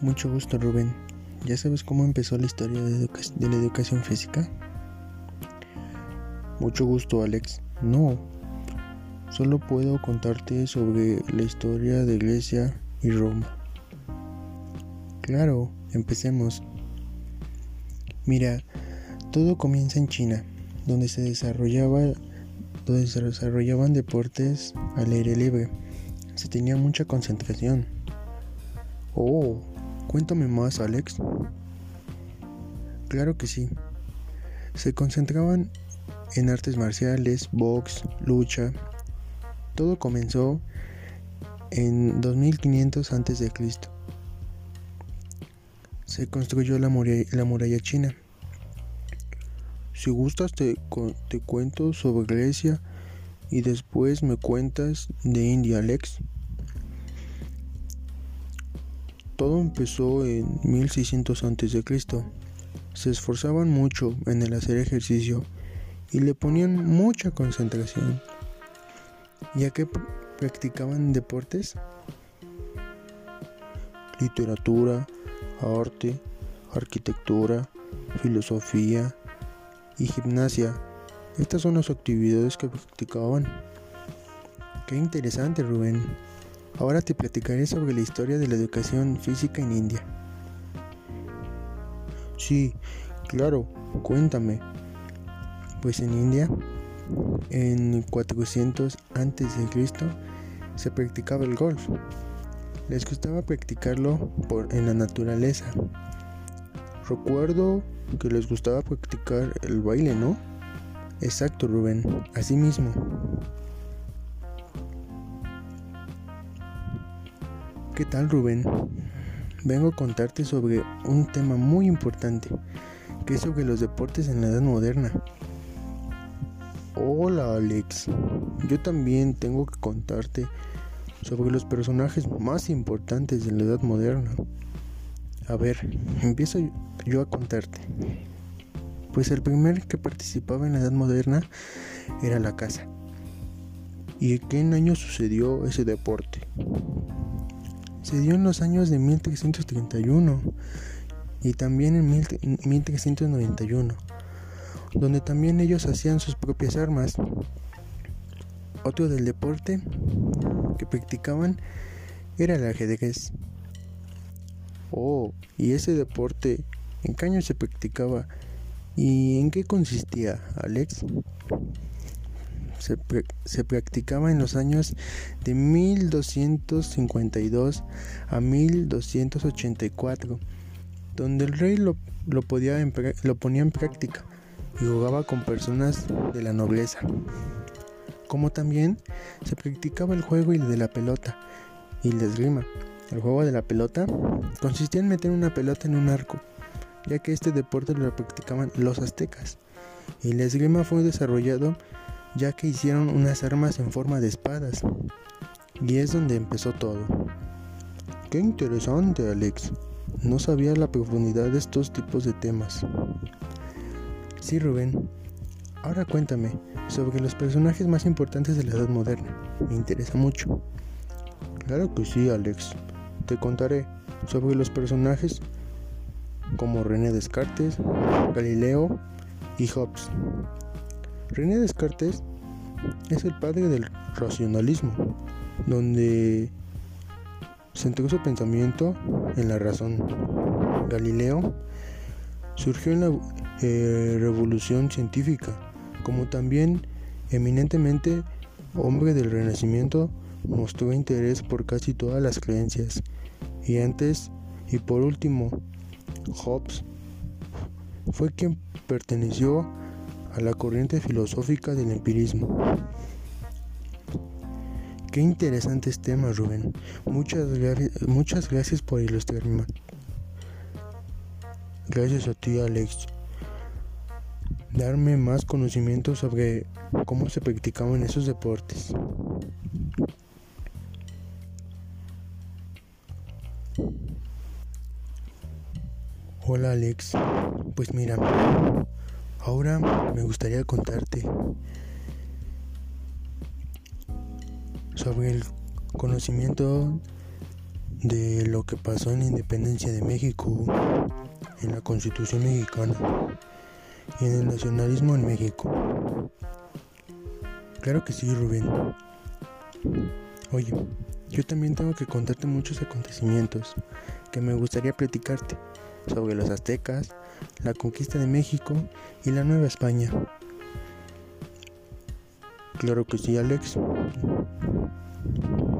Mucho gusto Rubén. ¿Ya sabes cómo empezó la historia de, de, la educación física? Mucho gusto Alex. No, solo puedo contarte sobre la historia de Grecia y Roma. Claro, empecemos. Mira, todo comienza en China, donde se desarrollaba donde se desarrollaban deportes al aire libre. Se tenía mucha concentración. Oh, cuéntame más, Alex. Claro que sí. Se concentraban en artes marciales, box, lucha. Todo comenzó en 2500 a.C. Se construyó la muralla, la muralla china si gustas te, te cuento sobre Grecia y después me cuentas de India, Alex. Todo empezó en 1600 a.C. Se esforzaban mucho en el hacer ejercicio y le ponían mucha concentración. ¿Ya que practicaban deportes? Literatura, arte, arquitectura, filosofía, y gimnasia. Estas son las actividades que practicaban. Qué interesante, Rubén. Ahora te platicaré sobre la historia de la educación física en India. Sí, claro, cuéntame. Pues en India, en 400 a.C., se practicaba el golf. Les gustaba practicarlo por, en la naturaleza. Recuerdo que les gustaba practicar el baile, ¿no? Exacto, Rubén, así mismo. ¿Qué tal, Rubén? Vengo a contarte sobre un tema muy importante, que es sobre los deportes en la edad moderna. Hola, Alex. Yo también tengo que contarte sobre los personajes más importantes de la edad moderna. A ver, empiezo yo a contarte. Pues el primer que participaba en la Edad Moderna era la caza. ¿Y en qué año sucedió ese deporte? Se dio en los años de 1331 y también en 1391, donde también ellos hacían sus propias armas. Otro del deporte que practicaban era el ajedrez. Oh, ¿y ese deporte en qué año se practicaba? ¿Y en qué consistía, Alex? Se, practicaba en los años de 1252 a 1284, donde el rey lo, lo, podía lo ponía en práctica y jugaba con personas de la nobleza. Como también se practicaba el juego y de la pelota y la esgrima. El juego de la pelota consistía en meter una pelota en un arco, ya que este deporte lo practicaban los aztecas. Y la esgrima fue desarrollado ya que hicieron unas armas en forma de espadas. Y es donde empezó todo. Qué interesante, Alex. No sabía la profundidad de estos tipos de temas. Sí, Rubén. Ahora cuéntame sobre los personajes más importantes de la Edad Moderna. Me interesa mucho. Claro que sí, Alex. Te contaré sobre los personajes como René Descartes, Galileo y Hobbes. René Descartes es el padre del racionalismo, donde centró su pensamiento en la razón. Galileo surgió en la eh, revolución científica, como también eminentemente hombre del Renacimiento, mostró interés por casi todas las creencias y antes y por último, Hobbes fue quien perteneció a la corriente filosófica del empirismo. Qué interesantes temas, Rubén. Muchas, muchas gracias por ilustrarme. Gracias a ti, Alex. Darme más conocimiento sobre cómo se practicaban esos deportes. Hola Alex, pues mira, ahora me gustaría contarte sobre el conocimiento de lo que pasó en la independencia de México, en la constitución mexicana y en el nacionalismo en México. Claro que sí, Rubén. Oye, yo también tengo que contarte muchos acontecimientos que me gustaría platicarte sobre los aztecas, la conquista de México y la Nueva España. Claro que sí, Alex.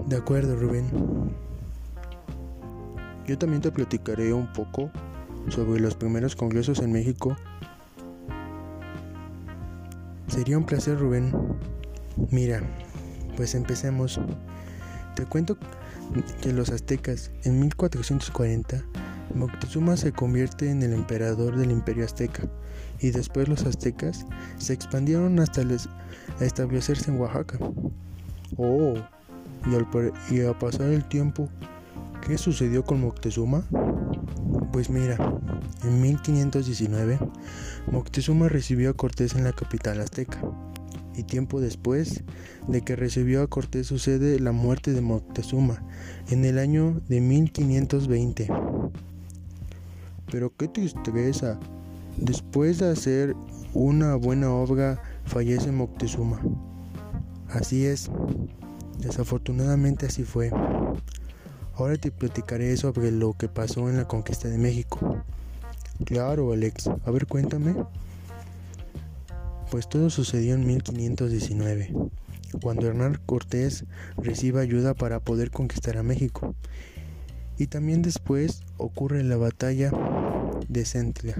De acuerdo, Rubén. Yo también te platicaré un poco sobre los primeros congresos en México. Sería un placer, Rubén. Mira, pues empecemos. Te cuento que los aztecas en 1440 Moctezuma se convierte en el emperador del imperio azteca y después los aztecas se expandieron hasta establecerse en Oaxaca. Oh, y al, y al pasar el tiempo, ¿qué sucedió con Moctezuma? Pues mira, en 1519 Moctezuma recibió a Cortés en la capital azteca y tiempo después de que recibió a Cortés sucede la muerte de Moctezuma en el año de 1520. Pero qué tristeza, después de hacer una buena obra fallece Moctezuma. Así es, desafortunadamente así fue. Ahora te platicaré sobre lo que pasó en la conquista de México. Claro, Alex, a ver cuéntame pues todo sucedió en 1519, cuando Hernán Cortés recibe ayuda para poder conquistar a México. Y también después ocurre la batalla de Centlia.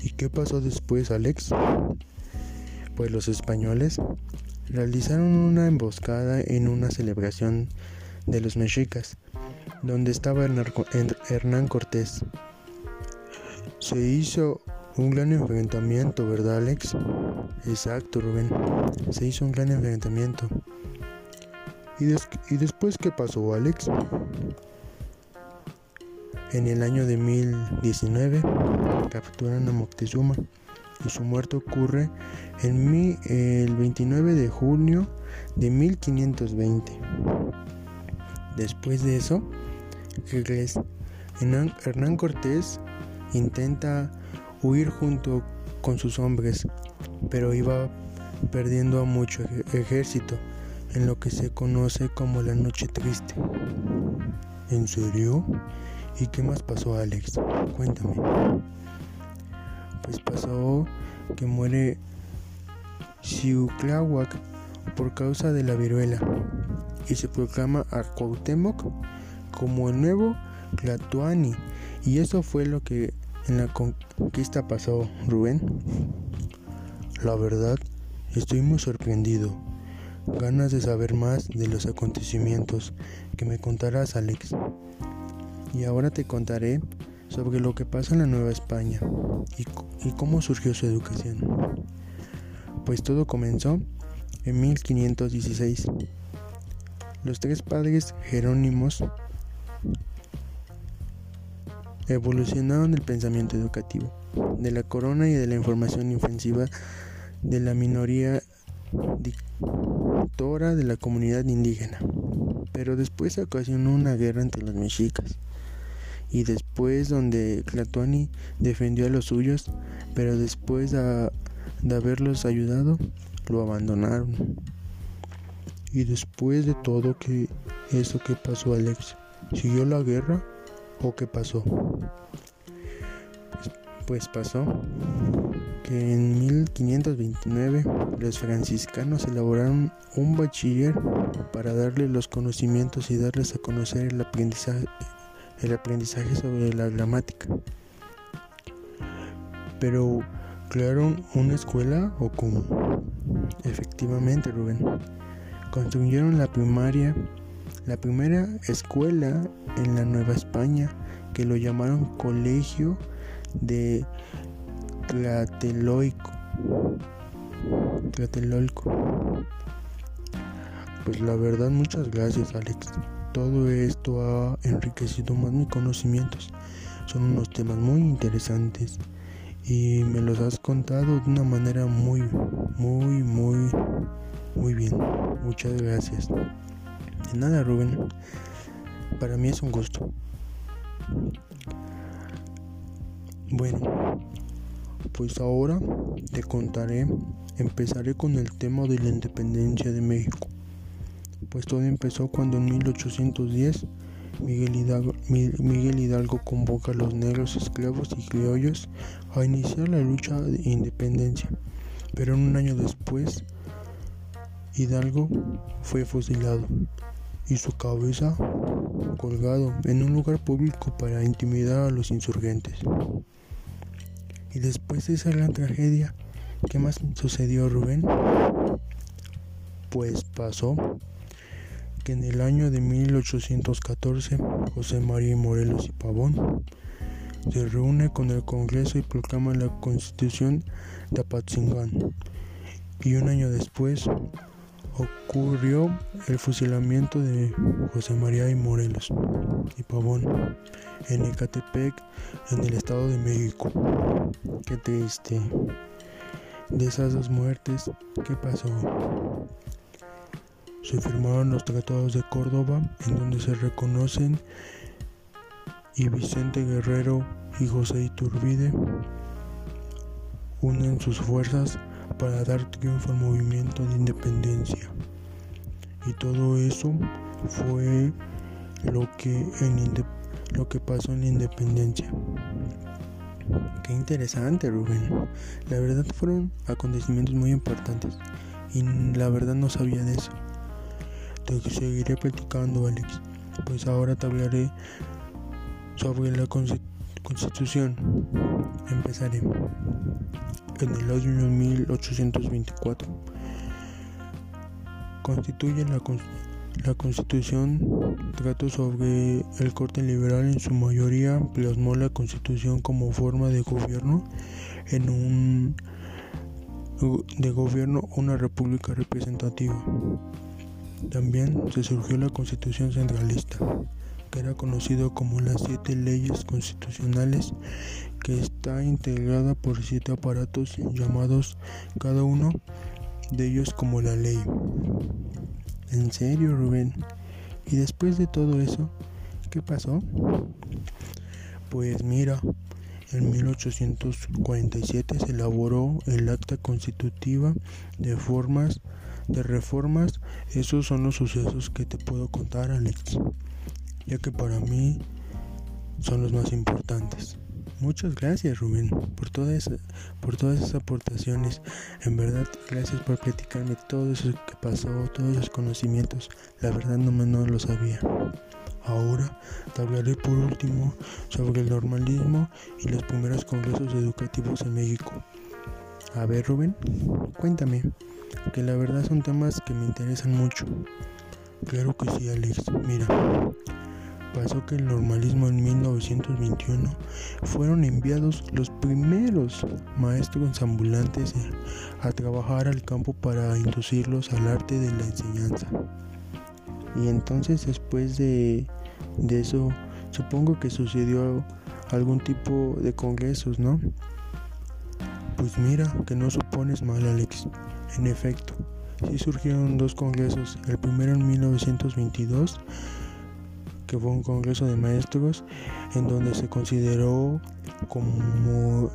¿Y qué pasó después, Alex? Pues los españoles realizaron una emboscada en una celebración de los mexicas, donde estaba Hernán Cortés. Se hizo un gran enfrentamiento, ¿verdad, Alex? Exacto, Rubén. Se hizo un gran enfrentamiento. ¿Y, ¿Y, después qué pasó, Alex? En el año de 1019 capturan a Moctezuma y su muerte ocurre en el 29 de junio de 1520. Después de eso, Hernán Cortés intenta huir junto con sus hombres, pero iba perdiendo a mucho ejército en lo que se conoce como la noche triste. ¿En serio? ¿Y qué más pasó, Alex? Cuéntame. Pues pasó que muere Xiucláhuac por causa de la viruela y se proclama a Cuauhtémoc como el nuevo Tlatuani y eso fue lo que en la conquista pasó, Rubén? La verdad, estoy muy sorprendido. Ganas de saber más de los acontecimientos que me contarás, Alex. Y ahora te contaré sobre lo que pasa en la Nueva España y, cómo surgió su educación. Pues todo comenzó en 1516. Los tres padres Jerónimos evolucionaron el pensamiento educativo, de la corona y de la información ofensiva de la minoría de la comunidad indígena. Pero después ocasionó una guerra entre los mexicas. Y después donde Tlatuani defendió a los suyos, pero después de, haberlos ayudado, lo abandonaron. Y después de todo que eso que pasó Alex, ¿siguió la guerra? ¿O qué pasó? Pues pasó que en 1529 los franciscanos elaboraron un bachiller para darle los conocimientos y darles a conocer el aprendizaje, sobre la gramática. Pero crearon una escuela o cómo? Efectivamente, Rubén. Construyeron la primaria la primera escuela en la Nueva España que lo llamaron Colegio de Tlatelolco. Tlatelolco. Pues la verdad, muchas gracias, Alex. Todo esto ha enriquecido más mis conocimientos. Son unos temas muy interesantes y me los has contado de una manera muy, muy, muy, muy bien. Muchas gracias. De nada, Rubén. Para mí es un gusto. Bueno, pues ahora te contaré, empezaré con el tema de la independencia de México. Pues todo empezó cuando en 1810 Miguel Hidalgo, convoca a los negros esclavos y criollos a iniciar la lucha de independencia, pero un año después Hidalgo fue fusilado y su cabeza colgado en un lugar público para intimidar a los insurgentes. Y después de esa gran tragedia, ¿qué más sucedió Rubén? Pues pasó que en el año de 1814 José María Morelos y Pavón se reúne con el Congreso y proclama la Constitución de Apatzingán. Y un año después ocurrió el fusilamiento de José María y Morelos y Pavón en Ecatepec, en el Estado de México. Qué triste. De esas dos muertes, ¿qué pasó? Se firmaron los tratados de Córdoba, en donde se reconocen y Vicente Guerrero y José Iturbide unen sus fuerzas para dar triunfo al movimiento de independencia. Y todo eso fue lo que, en lo que pasó en la independencia. Qué interesante, Rubén. La verdad fueron acontecimientos muy importantes y la verdad no sabía de eso. Te seguiré platicando, Alex, pues ahora te hablaré sobre la constitución. Empezaré en el año 1824. Constituye la, la Constitución, trató sobre el corte liberal en su mayoría, plasmó la Constitución como forma de gobierno en un de gobierno una república representativa. También se surgió la Constitución centralista, que era conocido como las siete leyes constitucionales que está integrada por siete aparatos llamados cada uno de ellos como la ley. ¿En serio, Rubén? ¿Y después de todo eso, qué pasó? Pues mira, en 1847 se elaboró el acta constitutiva de formas de reformas. Esos son los sucesos que te puedo contar, Alex, ya que para mí son los más importantes. Muchas gracias Rubén por todas, por todas esas aportaciones. En verdad, gracias por platicarme todo eso que pasó, todos esos conocimientos. La verdad no no lo sabía. Ahora hablaré por último sobre el normalismo y los primeros congresos educativos en México. A ver Rubén, cuéntame, que la verdad son temas que me interesan mucho. Claro que sí Alex, mira pasó que el normalismo en 1921 fueron enviados los primeros maestros ambulantes a trabajar al campo para inducirlos al arte de la enseñanza. Y entonces después de, de eso, supongo que sucedió algún tipo de congresos, ¿no? Pues mira, que no supones mal, Alex. En efecto, sí surgieron dos congresos, el primero en 1922 que fue un congreso de maestros en donde se consideró como,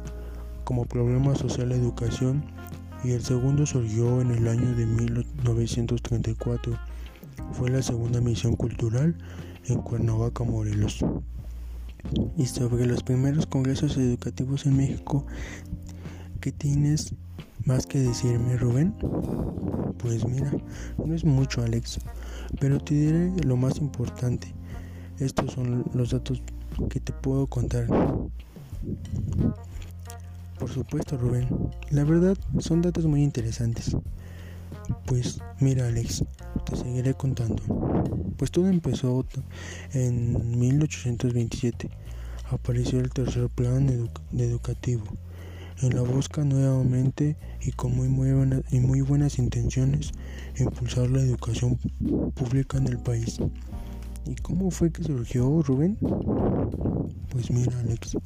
como problema social la educación y el segundo surgió en el año de 1934. Fue la segunda misión cultural en Cuernavaca, Morelos. Y sobre los primeros congresos educativos en México, ¿qué tienes más que decirme, Rubén? Pues mira, no es mucho, Alex, pero te diré lo más importante. Estos son los datos que te puedo contar. Por supuesto, Rubén. La verdad, son datos muy interesantes. Pues mira, Alex, te seguiré contando. Pues todo empezó en 1827. Apareció el tercer plan educativo. En la busca nuevamente y con muy, muy, y muy buenas intenciones, impulsar la educación pública en el país. ¿Y cómo fue que surgió Rubén? Pues mira, Alex,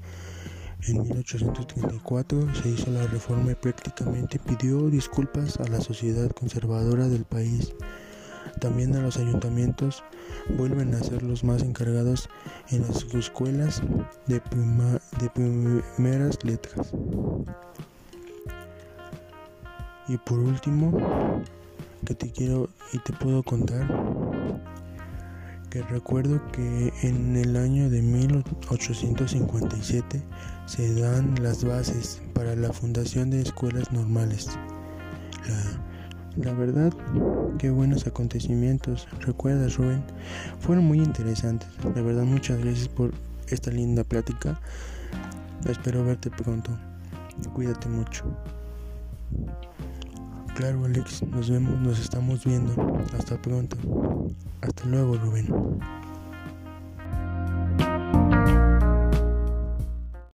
en 1834 se hizo la reforma y prácticamente pidió disculpas a la sociedad conservadora del país, También a los ayuntamientos vuelven a ser los más encargados en las escuelas de, de primeras letras. Y por último, que te quiero y te puedo contar que recuerdo que en el año de 1857 se dan las bases para la fundación de escuelas normales. La, verdad, qué buenos acontecimientos. ¿Recuerdas, Rubén? Fueron muy interesantes. La verdad, muchas gracias por esta linda plática. Espero verte pronto. Cuídate mucho. Claro, Alex, nos vemos, nos estamos viendo. Hasta pronto. Hasta luego, Rubén.